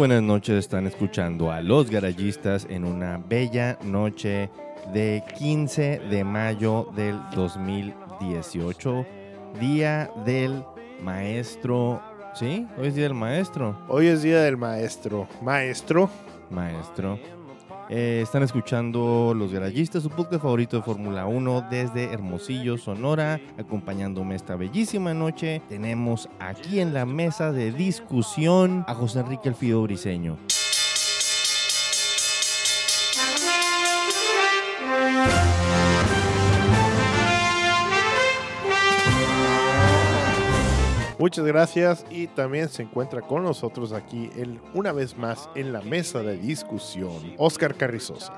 buenas noches, están escuchando a Los Garayistas en una bella noche de 15 de mayo del 2018, Día del Maestro. ¿Sí? Hoy es Día del Maestro. Hoy es Día del Maestro. Maestro. Maestro. Eh, están escuchando Los Garayistas, su podcast favorito de Fórmula 1 desde Hermosillo, Sonora. Acompañándome esta bellísima noche, tenemos aquí en la mesa de discusión a José Enrique Elfido Briseño. Muchas gracias y también se encuentra con nosotros aquí el, una vez más en la mesa de discusión, Oscar Carrizosa.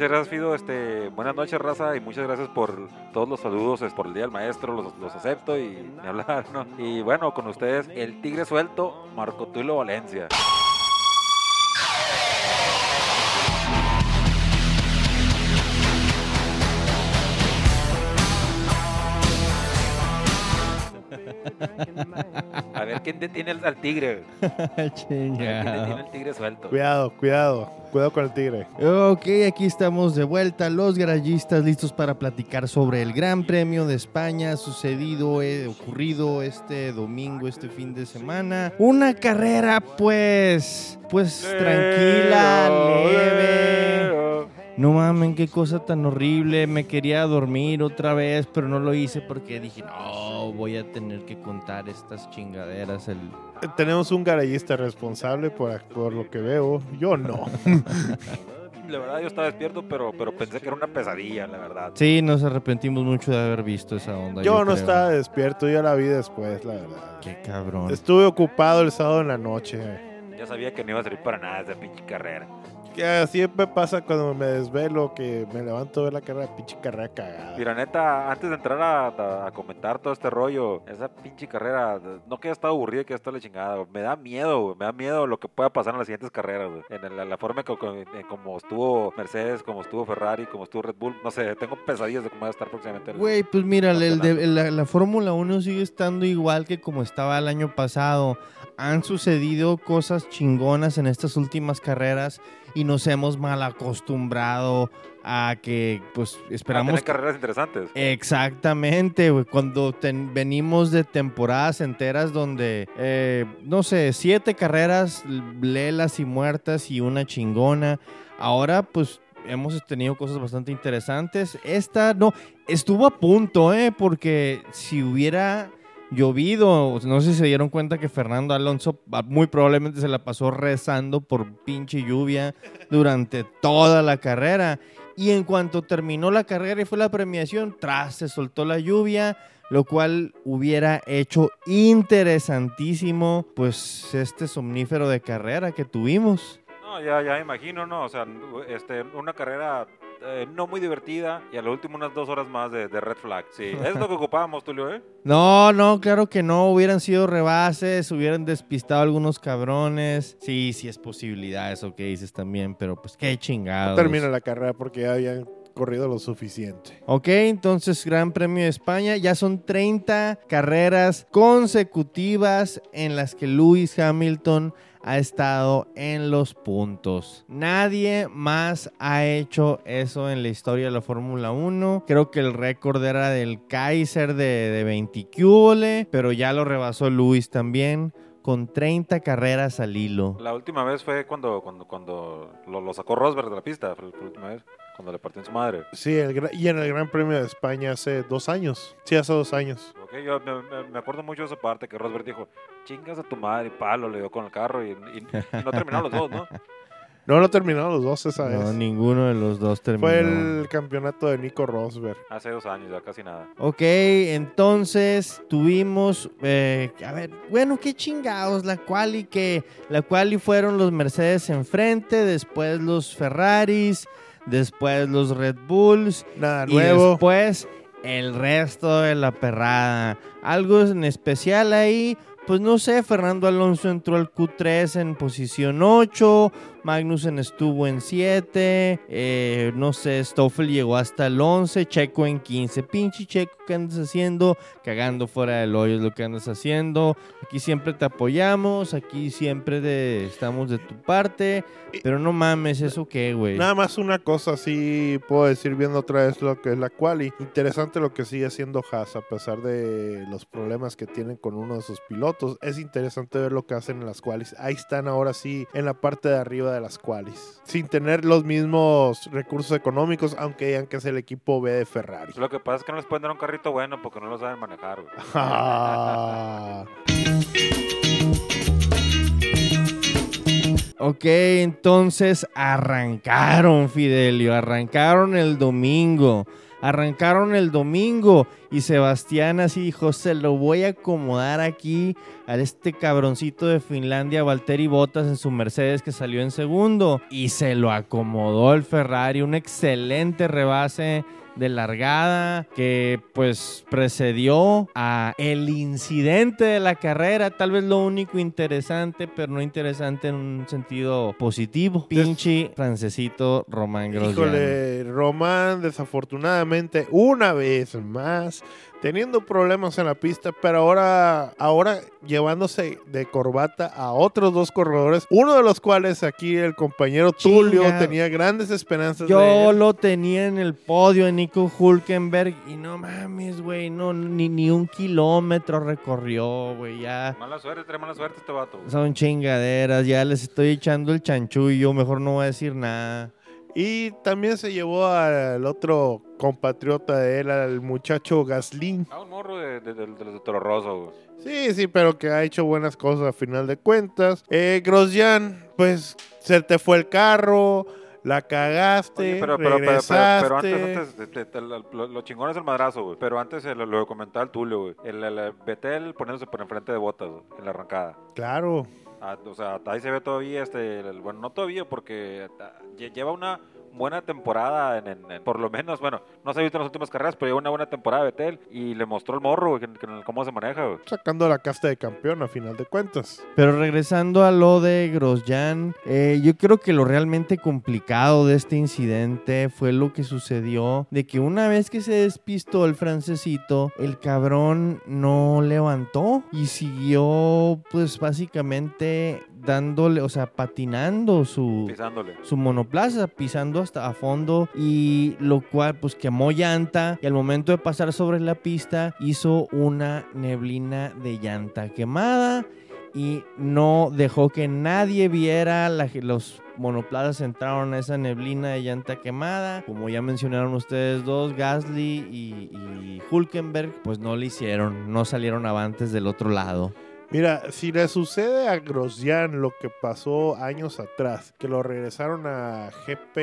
Muchas gracias, Fido. Este, buenas noches, raza, y muchas gracias por todos los saludos, es por el Día del Maestro, los, los acepto y hablar, ¿no? Y bueno, con ustedes, el tigre suelto, Marco Tulio Valencia. A ver quién detiene al, al tigre. A ver quién detiene al tigre suelto. Cuidado, cuidado, cuidado con el tigre. Ok, aquí estamos de vuelta, los garayistas listos para platicar sobre el Gran Premio de España sucedido, eh, ocurrido este domingo, este fin de semana. Una carrera pues, pues tranquila, leve. No mames, qué cosa tan horrible. Me quería dormir otra vez, pero no lo hice porque dije, no, voy a tener que contar estas chingaderas. El... Eh, Tenemos un garayista responsable por, por lo que veo. Yo no. La verdad yo estaba despierto, pero, pero pensé que era una pesadilla, la verdad. Sí, nos arrepentimos mucho de haber visto esa onda. Yo no creo. estaba despierto, yo la vi después, la verdad. Qué cabrón. Estuve ocupado el sábado en la noche. Ya sabía que no iba a servir para nada esa pinche carrera. Que siempre pasa cuando me desvelo que me levanto de la carrera, pinche carrera cagada. Mira, neta, antes de entrar a, a- a comentar todo este rollo, esa pinche carrera, no que haya estado aburrida, que haya estado la chingada, güey. me da miedo, güey, me da miedo lo que pueda pasar en las siguientes carreras, güey. En la, la forma que, en como estuvo Mercedes, como estuvo Ferrari, como estuvo Red Bull, no sé, tengo pesadillas de cómo va a estar próximamente. el- Güey, pues mira, el de- la, la Fórmula 1 sigue estando igual que como estaba el año pasado. Han sucedido cosas chingonas en estas últimas carreras y nos hemos mal acostumbrado a que, pues, a esperamos... tener carreras interesantes. Exactamente, güey. Cuando ten- venimos de temporadas enteras donde, eh, no sé, siete carreras lelas y muertas y una chingona. Ahora, pues, hemos tenido cosas bastante interesantes. Esta, no, estuvo a punto, ¿eh? Porque si hubiera llovido, no sé si se dieron cuenta que Fernando Alonso ah, muy probablemente se la pasó rezando por pinche lluvia durante toda la carrera. Y en cuanto terminó la carrera y fue la premiación, tras se soltó la lluvia, lo cual hubiera hecho interesantísimo, pues, este somnífero de carrera que tuvimos. No, ya, ya imagino, ¿no? O sea, este, una carrera eh, no muy divertida y a lo último unas dos horas más de, de red flag. Sí, es lo que ocupábamos, Tulio, ¿eh? No, no, claro que no, hubieran sido rebases, hubieran despistado algunos cabrones. Sí, sí es posibilidad eso que dices también, pero pues qué chingados. Termina la carrera porque ya habían corrido lo suficiente. Ok, entonces Gran Premio de España, ya son 30 carreras consecutivas en las que Lewis Hamilton ha estado en los puntos. Nadie más ha hecho eso en la historia de la Fórmula 1. Creo que el récord era del Kaiser de, de 20 cúbole, pero ya lo rebasó Lewis también con 30 carreras al hilo. La última vez fue cuando, cuando, cuando lo sacó Rosberg de la pista, fue la última vez, cuando le partió en su madre. Sí, el y en el Gran Premio de España hace dos años. Sí, hace dos años. Ok, yo me, me- me acuerdo mucho de esa parte que Rosberg dijo, chingas a tu madre, y palo, le dio con el carro y, y- y no terminaron los dos, ¿no? No lo terminaron los dos esa No, vez. ninguno de los dos terminó. Fue el campeonato de Nico Rosberg. Hace dos años, ya casi nada. Ok, entonces tuvimos, eh, a ver, bueno, qué chingados, la quali que, la quali fueron los Mercedes enfrente, después los Ferraris, después los Red Bulls Nada y nuevo. después el resto de la perrada. Algo en especial ahí, pues no sé, Fernando Alonso entró al Q3 en posición 8, Magnussen estuvo en 7, eh, no sé, Stoffel llegó hasta el 11, Checo en 15. Pinche Checo, ¿qué andas haciendo? Cagando fuera del hoyo es lo que andas haciendo. Aquí siempre te apoyamos, aquí siempre de- estamos de tu parte, pero no mames, ¿eso qué, güey? Nada más una cosa, sí puedo decir viendo otra vez lo que es la quali. Interesante lo que sigue haciendo Haas a pesar de los problemas que tienen con uno de sus pilotos. Es interesante ver lo que hacen en las qualis. Ahí están ahora sí en la parte de arriba de las qualis. Sin tener los mismos recursos económicos, aunque digan que es el equipo B de Ferrari. Lo que pasa es que no les pueden dar un carrito bueno porque no lo saben manejar, güey. Ah. Ok, entonces arrancaron, Fidelio, arrancaron el domingo. Arrancaron el domingo y Sebastián así dijo, se lo voy a acomodar aquí a este cabroncito de Finlandia, Valtteri Bottas en su Mercedes que salió en segundo. Y se lo acomodó el Ferrari, un excelente rebase de largada que pues precedió a el incidente de la carrera, tal vez lo único interesante, pero no interesante en un sentido positivo. Pinche francesito Román Grosjean. Híjole, Román, desafortunadamente, una vez más, teniendo problemas en la pista, pero ahora, ahora llevándose de corbata a otros dos corredores, uno de los cuales aquí el compañero Tulio tenía grandes esperanzas de Yo él. lo tenía en el podio en Nico Hulkenberg y no mames, güey, no, ni, ni un kilómetro recorrió, güey, ya. Mala suerte, trae mala suerte este vato. güey. Son chingaderas, ya les estoy echando el chanchullo, mejor no voy a decir nada. Y también se llevó al otro compatriota de él, al muchacho Gaslin. Ah, un morro de, de, de- de los de Toro Rosso, güey. Sí, sí, pero que ha hecho buenas cosas a final de cuentas. Eh, Grosjean, pues se te fue el carro, la cagaste, Oye, pero, pero, pero, pero, regresaste. pero antes, antes lo, chingón es el madrazo, güey. Pero antes lo, lo comentaba el Tulio, güey. El, el, el Betel poniéndose por enfrente de botas, en la arrancada. Claro. Ah, o sea, ahí se ve todavía, este, el- bueno, no todavía, porque ah, lle- lleva una buena temporada, en, en- en- por lo menos, bueno, no se ha visto en las últimas carreras, pero lleva una buena temporada Betel y le mostró el morro, güey, que- que- cómo se maneja, güey. Sacando la casta de campeón a final de cuentas. Pero regresando a lo de Grosjean, eh, yo creo que lo realmente complicado de este incidente fue lo que sucedió de que una vez que se despistó el francesito, el cabrón no levantó y siguió pues básicamente dándole, o sea, patinando su, Pisándole. su monoplaza pisando hasta a fondo y lo cual pues quemó llanta y al momento de pasar sobre la pista hizo una neblina de llanta quemada y no dejó que nadie viera la- los monoplazas entraron a esa neblina de llanta quemada como ya mencionaron ustedes dos Gasly y, y Hulkenberg pues no le hicieron no salieron avantes del otro lado Mira, si le sucede a Grosjean lo que pasó años atrás, que lo regresaron a GP,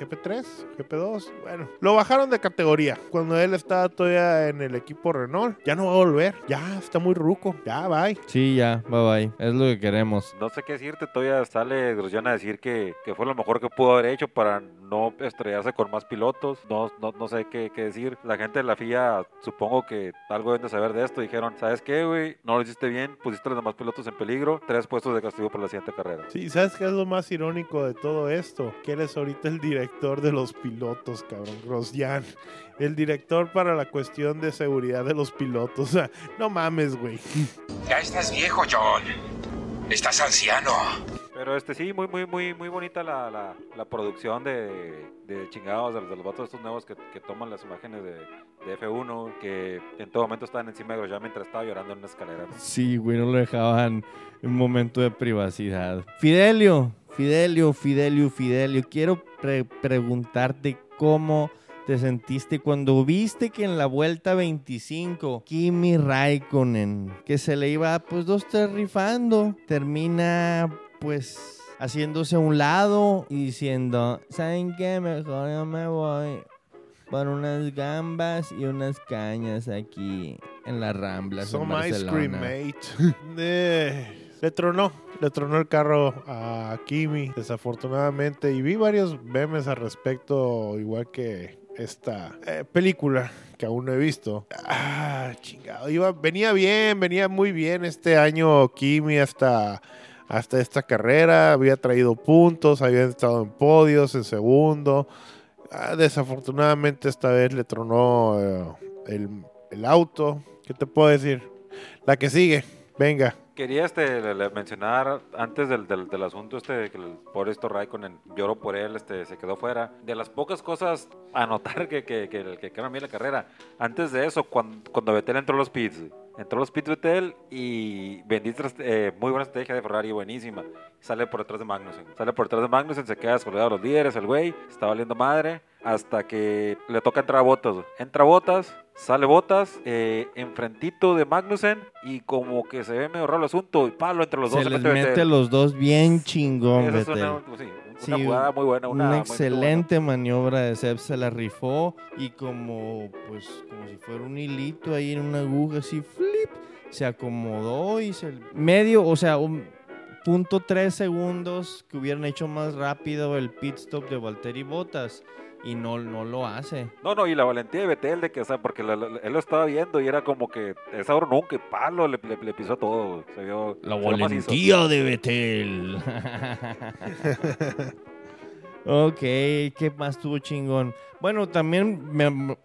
GP3, GP2, bueno, lo bajaron de categoría. Cuando él estaba todavía en el equipo Renault, ya no va a volver, ya está muy ruco, ya bye. sí ya bye bye es lo que queremos No sé qué decirte, todavía sale Grosjean a decir que, que fue lo mejor que pudo haber hecho para no estrellarse con más pilotos. No, no, no sé qué, qué decir. La gente de la FIA, supongo que algo deben de saber de esto. Dijeron, ¿sabes qué, güey? No lo hiciste bien, pusiste a los demás pilotos en peligro. Tres puestos de castigo por la siguiente carrera. Sí, ¿sabes qué es lo más irónico de todo esto? Que eres ahorita el director de los pilotos, cabrón, Grosjean. El director para la cuestión de seguridad de los pilotos. O sea, no mames, güey. Ya estás viejo, John. Estás anciano. Pero este sí, muy, muy, muy, muy bonita la, la, producción de, chingados de los, de los vatos estos nuevos que, que toman las imágenes de, de F1, que en todo momento estaban encima de Grosjean mientras estaba llorando en una escalera. Sí, güey, no lo dejaban un momento de privacidad. Fidelio, Fidelio, Fidelio, Fidelio, quiero pre- preguntarte cómo te sentiste cuando viste que en la vuelta 25 Kimi Raikkonen, que se le iba pues dos tres rifando, termina pues haciéndose a un lado y diciendo, ¿saben qué? Mejor yo me voy por unas gambas y unas cañas aquí en las Ramblas. en Some ice cream, Barcelona". mate. Eh, le tronó, le tronó el carro a Kimi, desafortunadamente. Y vi varios memes al respecto, igual que esta eh, película que aún no he visto. Ah, chingado. Iba, venía bien, venía muy bien este año Kimi hasta hasta esta carrera, había traído puntos, había estado en podios, en segundo. Ah, desafortunadamente esta vez le tronó eh, el, el auto. ¿Qué te puedo decir? La que sigue, venga. Quería este, mencionar antes del, del, del asunto este que el pobre Raikkonen lloró por él, este, se quedó fuera. De las pocas cosas a notar que, que, que, que bien la carrera. Antes de eso, cuando, cuando Vettel entró a los pits, entró a los pits Vettel y bendita, eh, muy buena estrategia de Ferrari, buenísima. Sale por detrás de Magnussen. Sale por detrás de Magnussen, se queda descolgado de los líderes, el güey, está valiendo madre. Hasta que le toca entrar a Botas. Entra Botas, sale Botas, eh, enfrentito de Magnussen y como que se ve medio raro el asunto. Y palo entre los dos. Se les Vettel. mete los dos bien chingón, Esa es una, sí, una Sí, jugada muy buena. Una, excelente maniobra de Seb, se la rifó y como pues como si fuera un hilito ahí en una aguja así flip, se acomodó y se medio, o sea, un punto tres segundos que hubieran hecho más rápido el pit stop de Valtteri Bottas y no, no lo hace. No, no, y la valentía de Betel de que, o sea, porque la- la- él lo estaba viendo y era como que es ahora nunca, y palo, le, le- le pisó todo, güey. se vio La se valentía de Betel. ok, ¿qué más tuvo chingón? Bueno, también me-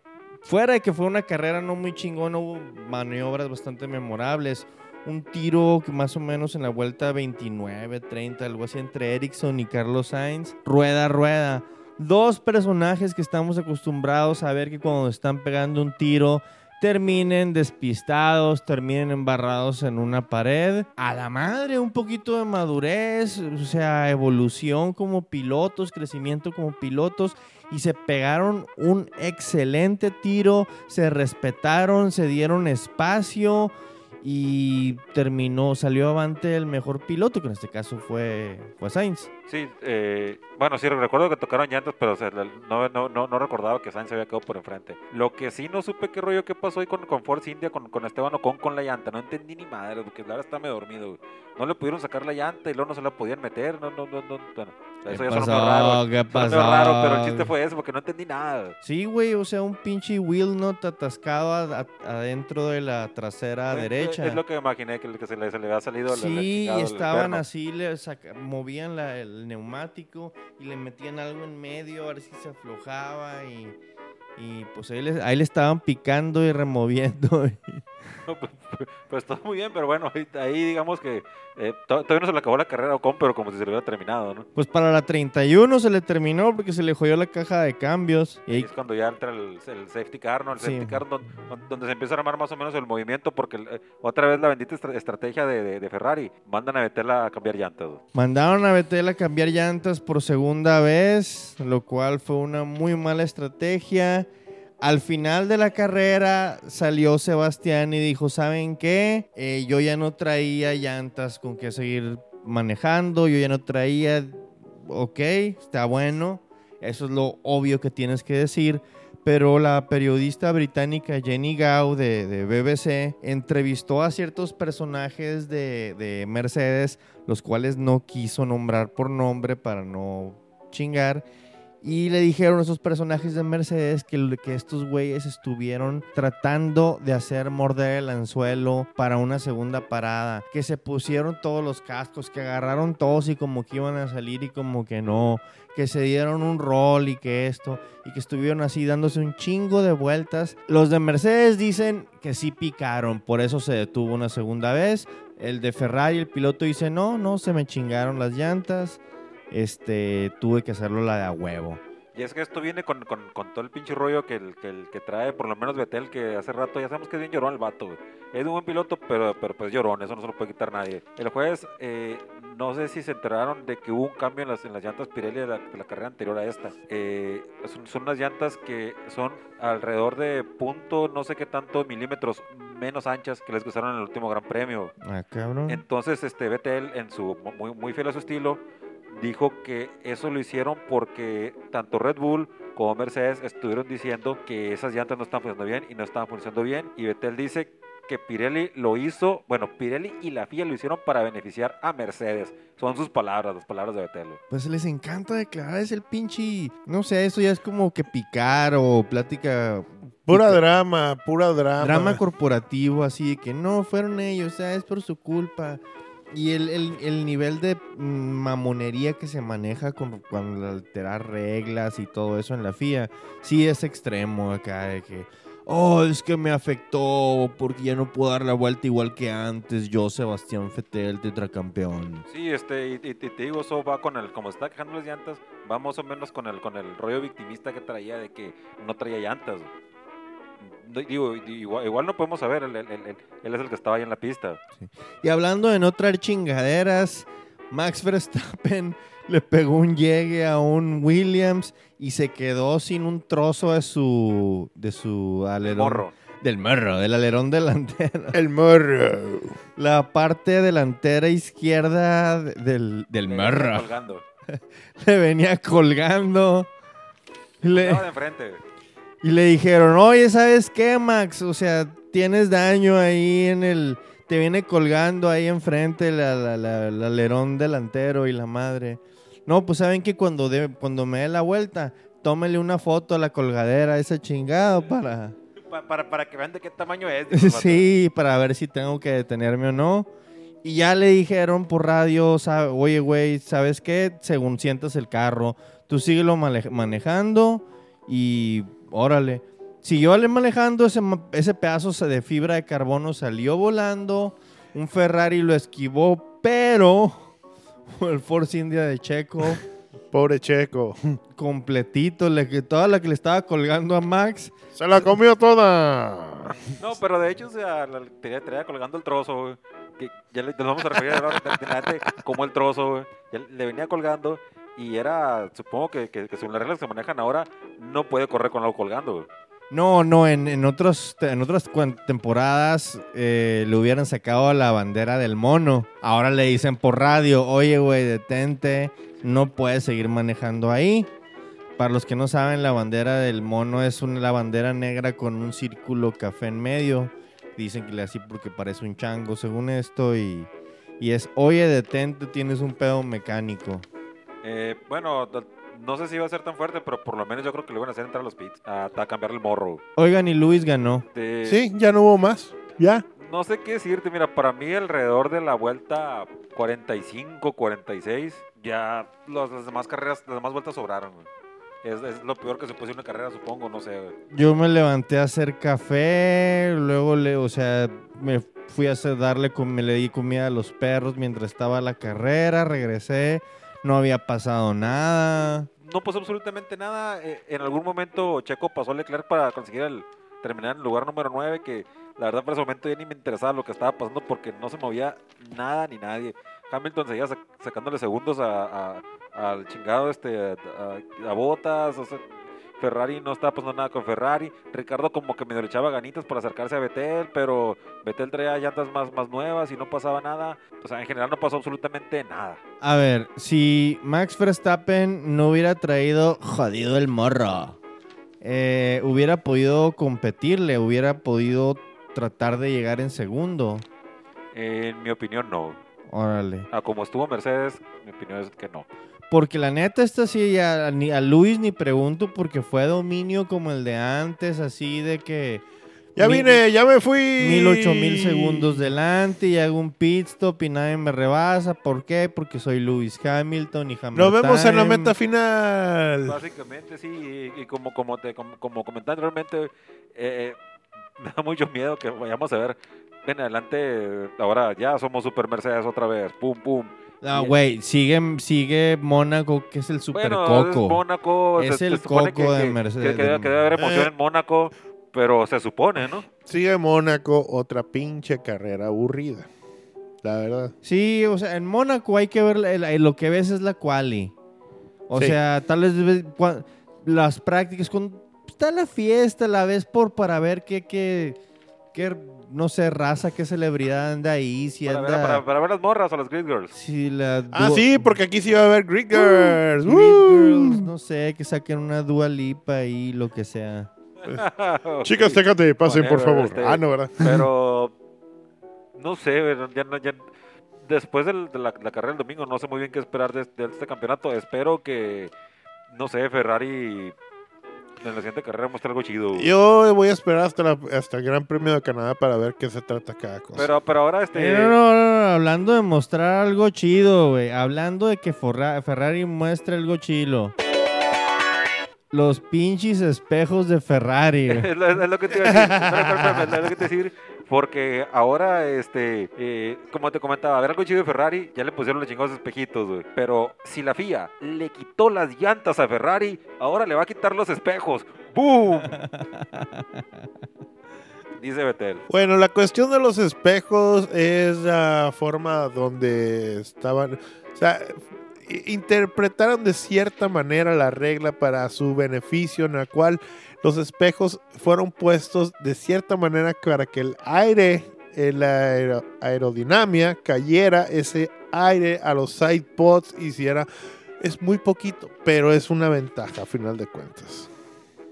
fuera de que fue una carrera no muy chingón, hubo maniobras bastante memorables. Un tiro que más o menos en la vuelta 29, 30, algo así entre Ericsson y Carlos Sainz. Rueda, rueda. Dos personajes que estamos acostumbrados a ver que cuando están pegando un tiro terminen despistados, terminen embarrados en una pared. A la madre, un poquito de madurez, o sea, evolución como pilotos, crecimiento como pilotos. Y se pegaron un excelente tiro, se respetaron, se dieron espacio y terminó, salió avante el mejor piloto, que en este caso fue, fue Sainz. Sí, eh, bueno, sí, recuerdo que tocaron llantas, pero no, no, no, no recordaba que Sainz había quedado por enfrente. Lo que sí no supe qué rollo, qué pasó ahí con, con Force India, con, con Esteban Ocon con la llanta. No entendí ni madre, porque verdad está medio dormido. No le pudieron sacar la llanta y luego no se la podían meter. No, no, no, no. Bueno, eso ya pasó? sonó raro. ¿Qué pasó? raro, pero el chiste fue eso, porque no entendí nada. Sí, güey, o sea, un pinche wheel nut atascado a- a- adentro de la trasera Es- derecha. Es, lo que imaginé, que, se, le, se le había salido Sí, y el estaban así, le saca- movían la- el neumático y le metían algo en medio a ver si se aflojaba y, y pues ahí le, ahí le estaban picando y removiendo. Pues todo muy bien, pero bueno, ahí, ahí digamos que eh, to- todavía no se le acabó la carrera a Ocon, pero como si se le hubiera terminado, ¿no? Pues para la 31 se le terminó porque se le jodió la caja de cambios. Y ahí- es cuando ya entra el, el safety car, ¿no? El Sí. safety car don- don- donde, se empieza a armar más o menos el movimiento, porque eh, otra vez la bendita estra- estrategia de, de- de Ferrari, mandan a meterla a cambiar llantas. mandaron a Vettel a cambiar llantas por segunda vez, lo cual fue una muy mala estrategia. Al final de la carrera salió Sebastián y dijo, ¿saben qué? Eh, yo ya no traía llantas con que seguir manejando, yo ya no traía, ok, está bueno, eso es lo obvio que tienes que decir. Pero la periodista británica Jenny Gao de, de BBC entrevistó a ciertos personajes de, de Mercedes, los cuales no quiso nombrar por nombre para no chingar. Y le dijeron a esos personajes de Mercedes que, que estos güeyes estuvieron tratando de hacer morder el anzuelo para una segunda parada. Que se pusieron todos los cascos, que agarraron todos y como que iban a salir y como que no. Que se dieron un rol y que esto. Y que estuvieron así dándose un chingo de vueltas. Los de Mercedes dicen que sí picaron, por eso se detuvo una segunda vez. El de Ferrari, el piloto dice, no, no, se me chingaron las llantas este, tuve que hacerlo la de a huevo. Y es que esto viene con, con, con todo el pinche rollo que, el, que, el, que trae, por lo menos Betel, que hace rato ya sabemos que es bien llorón el vato, güey. Es un buen piloto, pero, pero pues llorón, eso no se lo puede quitar nadie. El jueves, eh, no sé si se enteraron de que hubo un cambio en las, en las llantas Pirelli de la, de la carrera anterior a esta. Eh, son, son unas llantas que son alrededor de punto, no sé qué tanto milímetros menos anchas que les que usaron en el último Gran Premio. Ah, cabrón. Entonces, este Vettel, en su muy, muy fiel a su estilo, dijo que eso lo hicieron porque tanto Red Bull como Mercedes estuvieron diciendo que esas llantas no estaban funcionando bien y no estaban funcionando bien. Y Vettel dice que Pirelli lo hizo, bueno, Pirelli y la FIA lo hicieron para beneficiar a Mercedes. Son sus palabras, las palabras de Vettel. Pues les encanta declarar, es el pinche. No sé, eso ya es como que picar o plática. Pura drama, pura drama. Drama corporativo, así de que no fueron ellos, o sea, es por su culpa. Y el, el- el nivel de mm, mamonería que se maneja con, con alterar reglas y todo eso en la FIA, sí es extremo acá de que, oh, es que me afectó porque ya no puedo dar la vuelta igual que antes, yo, Sebastián Fettel, tetracampeón. Sí, este, y, y- y te digo, eso va con el, como está quejando las llantas, va más o menos con el, con el rollo victimista que traía de que no traía llantas. No, Digo, igual, igual no podemos saber, él, él- él- él es el que estaba ahí en la pista. Y hablando de no traer chingaderas, Max Verstappen le pegó un llegue a un Williams y se quedó sin un trozo de su, de su alerón. Morro. Del morro, del alerón delantero. El morro. La parte delantera izquierda de- del, del morro Colgando. le venía colgando. Le, Estaba de enfrente. Y le dijeron, oye, ¿sabes qué, Max? O sea, tienes daño ahí en el... Te viene colgando ahí enfrente la, la- la- el alerón delantero y la madre. No, pues saben que cuando, de- cuando me dé la vuelta, tómele una foto a la colgadera, ese chingado, para... Pa- para, para que vean de qué tamaño es. Sí, para ver si tengo que detenerme o no. Y ya le dijeron por radio, sabe- oye, güey, ¿sabes qué? Según sientas el carro, tú síguelo mane- manejando y órale. Siguió le manejando, ese, ese pedazo de fibra de carbono salió volando, un Ferrari lo esquivó, pero el Force India de Checo Pobre Checo. completito, le, que toda la que le estaba colgando a Max, Se la comió toda. No, pero de hecho, o sea, la- tenía, tenía colgando el trozo, güey. Que ya le, nos vamos a referir de adelante como el trozo, güey. Ya le venía colgando y era, supongo que, según las reglas que se manejan ahora, no puede correr con algo colgando. No, no, en, otras temporadas eh, le hubieran sacado la bandera del mono. Ahora le dicen por radio, oye, güey, detente, no puedes seguir manejando ahí. Para los que no saben, la bandera del mono es una, la bandera negra con un círculo café en medio. Dicen que le así porque parece un chango, según esto, y es, oye, detente, tienes un pedo mecánico. Eh, bueno, no sé si iba a ser tan fuerte, pero por lo menos yo creo que le van a hacer entrar a los pits a, a cambiar el morro. Oigan, y Luis ganó. De- Sí, ya no hubo más. Ya. No sé qué decirte, mira, para mí alrededor de la vuelta 45, 46, ya los- las demás carreras, las demás vueltas sobraron. güey. Es, es lo peor que se puede hacer en una carrera, supongo, no sé. güey. Yo me levanté a hacer café, luego le, o sea, me fui a hacer, darle, me le di comida a los perros mientras estaba la carrera, regresé, no había pasado nada. No pasó absolutamente nada. eh, en algún momento Checo pasó a Leclerc para conseguir el terminar en el lugar número 9, que la verdad por ese momento ya ni me interesaba lo que estaba pasando porque no se movía nada ni nadie. Hamilton seguía sac- sacándole segundos a- al chingado este a, a Botas, o sea, Ferrari no estaba pasando nada con Ferrari. Ricardo como que medio le echaba ganitas para acercarse a Betel, pero Betel traía llantas más, más nuevas y no pasaba nada. O sea, en general no pasó absolutamente nada. A ver, si Max Verstappen no hubiera traído jodido el morro, eh, hubiera podido competirle, hubiera podido tratar de llegar en segundo. En mi opinión, no. Órale. A como estuvo Mercedes, mi opinión es que no. Porque la neta, esta sí, a, ni a Luis ni pregunto porque fue dominio como el de antes, así de que... Ya mil- vine, ya me fui. Mil, ocho mil segundos delante y hago un pit stop y nadie me rebasa. ¿Por qué? Porque soy Lewis Hamilton y Hamilton. Nos vemos en la meta final. Básicamente sí, y, y como, como, te, como, como comenté anteriormente, eh, eh, me da mucho miedo que vayamos a ver en adelante, ahora ya somos Super Mercedes otra vez, pum, pum. Ah, güey, sigue, sigue Mónaco, que es el super bueno, es coco. Mónaco, Es se- el se coco de que, Mercedes. Que, que debe, que debe haber emoción Eh. en Mónaco, pero se supone, ¿no? Sigue Mónaco, otra pinche carrera aburrida. La verdad. Sí, o sea, en Mónaco hay que ver, lo que ves es la quali. O Sí. sea, tal vez las prácticas, cuando está la fiesta, la ves por para ver qué, qué, qué, no sé, raza, qué celebridad anda ahí, si Para ver, anda... para, para ver las morras o las Grid Girls. si la Ah, sí, porque aquí sí va a haber Greek Girls. Grid ¡Woo! Girls, no sé, que saquen una Dua Lipa y lo que sea. Chicas, técate, pasen, por favor. este- Ah, no, ¿verdad? Pero no sé, ya, no- ya- después del- de la, la carrera del domingo no sé muy bien qué esperar de, de este campeonato. Espero que, no sé, Ferrari en la siguiente carrera muestre algo chido. güey. Yo voy a esperar hasta, la- hasta el Gran Premio de Canadá para ver qué se trata cada cosa. Pero, pero ahora este. No, no, no, no, hablando de mostrar algo chido, güey. Hablando de que Forra- Ferrari muestre algo chilo. Los pinches espejos de Ferrari. Es lo, es lo que te iba a decir. Espera, espera, espera, es lo que te iba a decir. Porque ahora, este, eh, como te comentaba, a ver algo chido de Ferrari, ya le pusieron los chingados espejitos, güey. Pero si la FIA le quitó las llantas a Ferrari, ahora le va a quitar los espejos. ¡Boom! Dice Betel. Bueno, la cuestión de los espejos es la forma donde estaban, o sea, interpretaron de cierta manera la regla para su beneficio, en la cual los espejos fueron puestos de cierta manera para que el aire, la aero- aerodinámica cayera ese aire a los side pods hiciera, es muy poquito, pero es una ventaja a final de cuentas.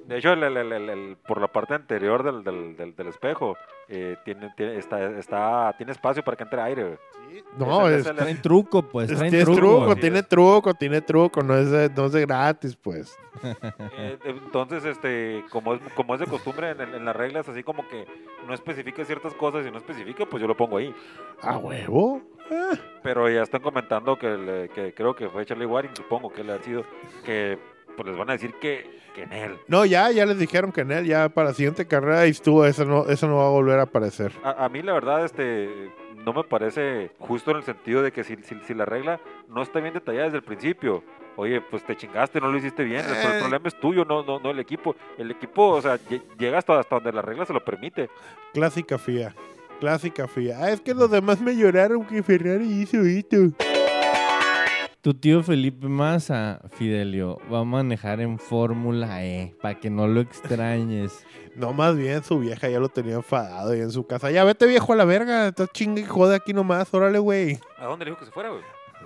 De hecho, el- el- el- el- el- por la parte anterior del, del- del- del espejo, eh, tiene, tiene, está, está, tiene espacio para que entre aire. No, es, Traen truco, pues. es- Traen es truco. tiene es. truco, tiene truco, no es de, no es de gratis, pues. Eh, entonces, este, como es, como es de costumbre en, en las reglas, así como que no especifica ciertas cosas y no especifica, pues yo lo pongo ahí. ¿A huevo? Pero ya están comentando que, le- que creo que fue Charlie Waring, supongo que le ha sido, que pues les van a decir que, que en él. No, ya, ya les dijeron que en él, ya para la siguiente carrera y estuvo, eso no, eso no va a volver a aparecer. A, a mí la verdad, este, no me parece justo en el sentido de que si, si, si la regla no está bien detallada desde el principio, oye, pues te chingaste, no lo hiciste bien, el, Eh. el problema es tuyo, no, no, no el equipo. El equipo, o sea, lle- llega hasta, hasta donde la regla se lo permite. Clásica FIA. Clásica FIA. Ah, es que los demás me lloraron que Ferrari hizo esto. Tu tío Felipe Massa, Fidelio, va a manejar en Fórmula E para que no lo extrañes. No, más bien su vieja ya lo tenía enfadado ahí en su casa. Ya vete viejo a la verga, estás chingue y jode aquí nomás, órale, güey. ¿A dónde le dijo que se fuera, güey?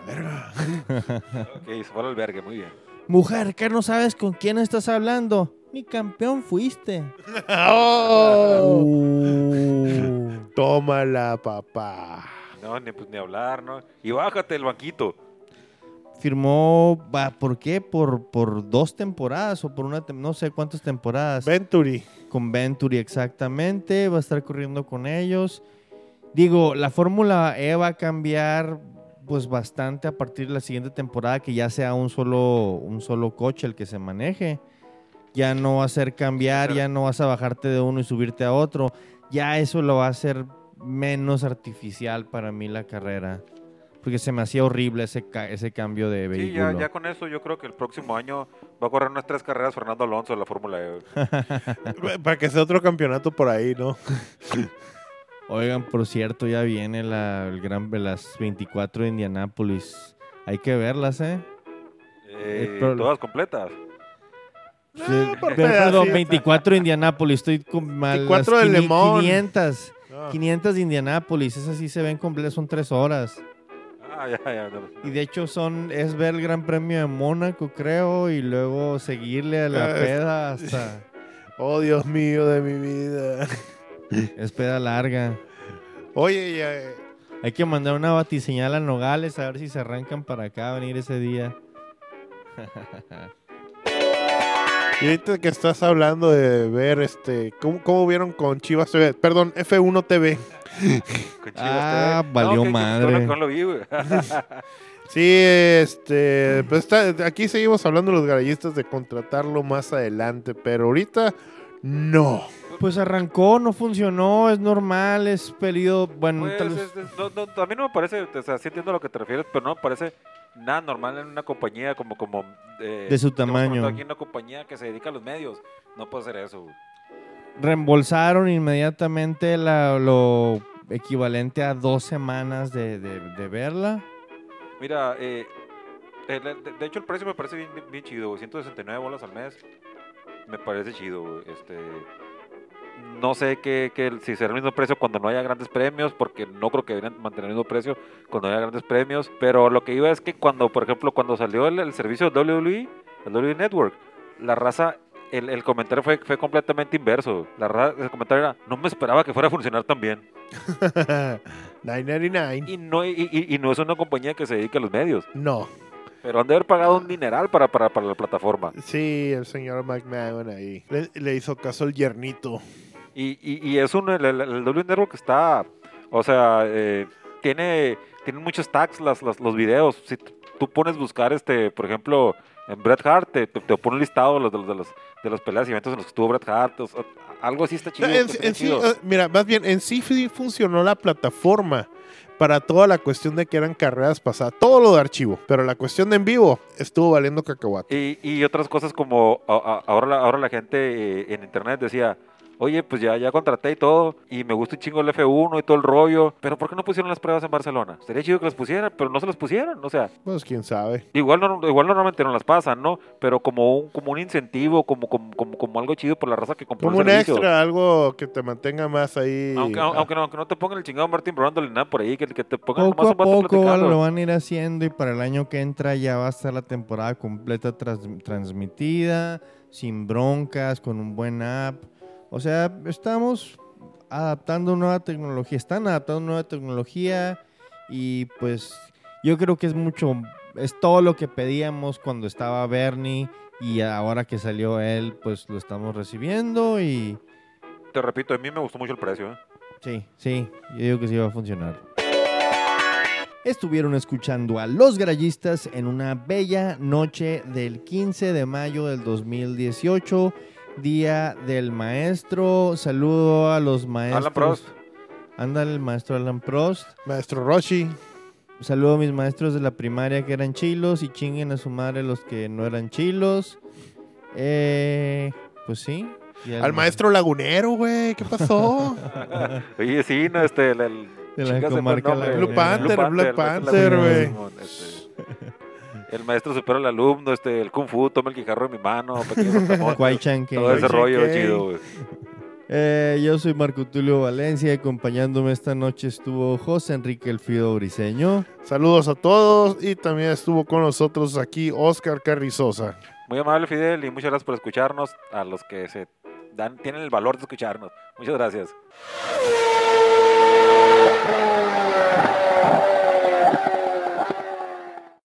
Verga. Ok, se fue al albergue, muy bien. Mujer, ¿qué no sabes con quién estás hablando? Mi campeón fuiste. ¡Oh! Uh. Tómala, papá. No, ni, pues, ni hablar, ¿no? Y bájate el banquito. Firmó, va, ¿por qué? Por, por dos temporadas o por una, no sé cuántas temporadas. Venturi. Con Venturi exactamente, va a estar corriendo con ellos. Digo, la Fórmula E va a cambiar pues bastante a partir de la siguiente temporada que ya sea un solo, un solo coche el que se maneje. Ya no va a ser cambiar, ya no vas a bajarte de uno y subirte a otro. Ya eso lo va a hacer menos artificial para mí la carrera. Porque se me hacía horrible ese, ca- ese cambio de Sí, vehículo. ya, ya con eso yo creo que el próximo año va a correr unas tres carreras Fernando Alonso de la Fórmula E. Para que sea otro campeonato por ahí, ¿no? Oigan, por cierto, ya viene la, el gran, las 24 de Indianápolis. Hay que verlas, ¿eh? Eh, pro- todas completas. Sí, por per- perdón, pedacitos. 24 de Indianápolis. Estoy con mal. 24 las de quini- Le Mans. 500. Ah. 500 de Indianápolis. Esas sí se ven completas, son tres horas. Ah, ya, ya. no. Y de hecho son es ver el Gran Premio de Mónaco, creo, y luego seguirle a la Ah, peda hasta... Oh, Dios mío de mi vida. es peda larga. Oye, ya, eh, Hay que mandar una batiseñal a Nogales a ver si se arrancan para acá a venir ese día. y ahorita que estás hablando de ver, este, ¿cómo, cómo vieron con Chivas TV? Perdón, F1 TV. Con Chivas Ah, TV. valió madre. que No lo vi, güey. Sí, este, pues está- aquí seguimos hablando los garayistas de contratarlo más adelante, pero ahorita no. Pues arrancó, no funcionó, es normal, es periodo, bueno, Pues, tal vez... es- es- no, no, a mí no me parece, o sea, sí entiendo a lo que te refieres, pero no me parece nada normal en una compañía como, como eh, De su tamaño. Aquí en una compañía que se dedica a los medios, no puede ser eso. reembolsaron inmediatamente la- lo equivalente a dos semanas de, de- de verla. Mira, eh, el- de, hecho el precio me parece bien, bien, bien chido, güey, 169 bolas al mes, me parece chido, este... No sé qué, qué- si será el mismo precio cuando no haya grandes premios, porque no creo que deberían mantener el mismo precio cuando haya grandes premios. Pero lo que iba es que cuando, por ejemplo, cuando salió el, el servicio de WWE, el WWE Network, la raza, el, el comentario fue, fue completamente inverso. La raza, el comentario era, no me esperaba que fuera a funcionar tan bien. 999. Y no, y, y- y no es una compañía que se dedique a los medios. No. Pero han de haber pagado un dineral para, para, para la plataforma. Sí, el señor McMahon ahí. Le, le hizo caso el yernito. Y, y, y es un, el, el, el W Network está, o sea, eh, tiene, tiene muchos tags las, las- los videos. Si tú pones buscar, este, por ejemplo, en Bret Hart, te, te, te pone un listado de los, de los, de los, de las peleas y eventos en los que estuvo Bret Hart. o sea, algo así está chido. No, en, está en sí, eh, mira, más bien, en sí sí funcionó la plataforma para toda la cuestión de que eran carreras pasadas. Todo lo de archivo. Pero la cuestión de en vivo estuvo valiendo cacahuate. Y, y otras cosas como a- a- ahora, la, ahora la gente eh, en internet decía, oye, pues ya, ya contraté y todo, y me gusta un chingo el F1 y todo el rollo, pero ¿por qué no pusieron las pruebas en Barcelona? Sería chido que las pusieran, pero no se las pusieron, o sea, Pues quién sabe. igual, no, igual normalmente no las pasan, ¿no? Pero como un, como un incentivo, como, como, como, como algo chido por la raza que compró Como el un servicio. extra, algo que te mantenga más ahí. Aunque, Ah, aunque, no, aunque no te pongan el chingado Martin Brundle ni nada por ahí, que, que te pongan Poco nomás a poco platicando. lo van a ir haciendo y para el año que entra ya va a estar la temporada completa transmitida, sin broncas, con un buen app. O sea, estamos adaptando nueva tecnología, están adaptando nueva tecnología y pues yo creo que es mucho, es todo lo que pedíamos cuando estaba Bernie y ahora que salió él, pues lo estamos recibiendo y Te repito, a mí me gustó mucho el precio, ¿eh? Sí, sí, yo digo que sí va a funcionar. Estuvieron escuchando a Los Garayistas en una bella noche del 15 de mayo del 2018, Día del Maestro. Saludo a los maestros. Alan Prost. Ándale, el maestro Alan Prost. Maestro Roshi. Saludo a mis maestros de la primaria que eran chilos y chinguen a su madre los que no eran chilos. Eh, pues sí. y Al maestro lagunero, güey. ¿Qué pasó? Oye, sí, no, este, el, el De la el comarca. Blue Panther, Black Panther, güey. El maestro supera al alumno, este, el Kung Fu, toma el guijarro de mi mano, Kei. todo ese rollo chido, güey. Eh, yo soy Marco Tulio Valencia y acompañándome esta noche estuvo José Enrique Elfido Briseño. Saludos a todos. Y también estuvo con nosotros aquí Oscar Carrizosa. Muy amable, Fidel, y muchas gracias por escucharnos, a los que se dan, tienen el valor de escucharnos. Muchas gracias.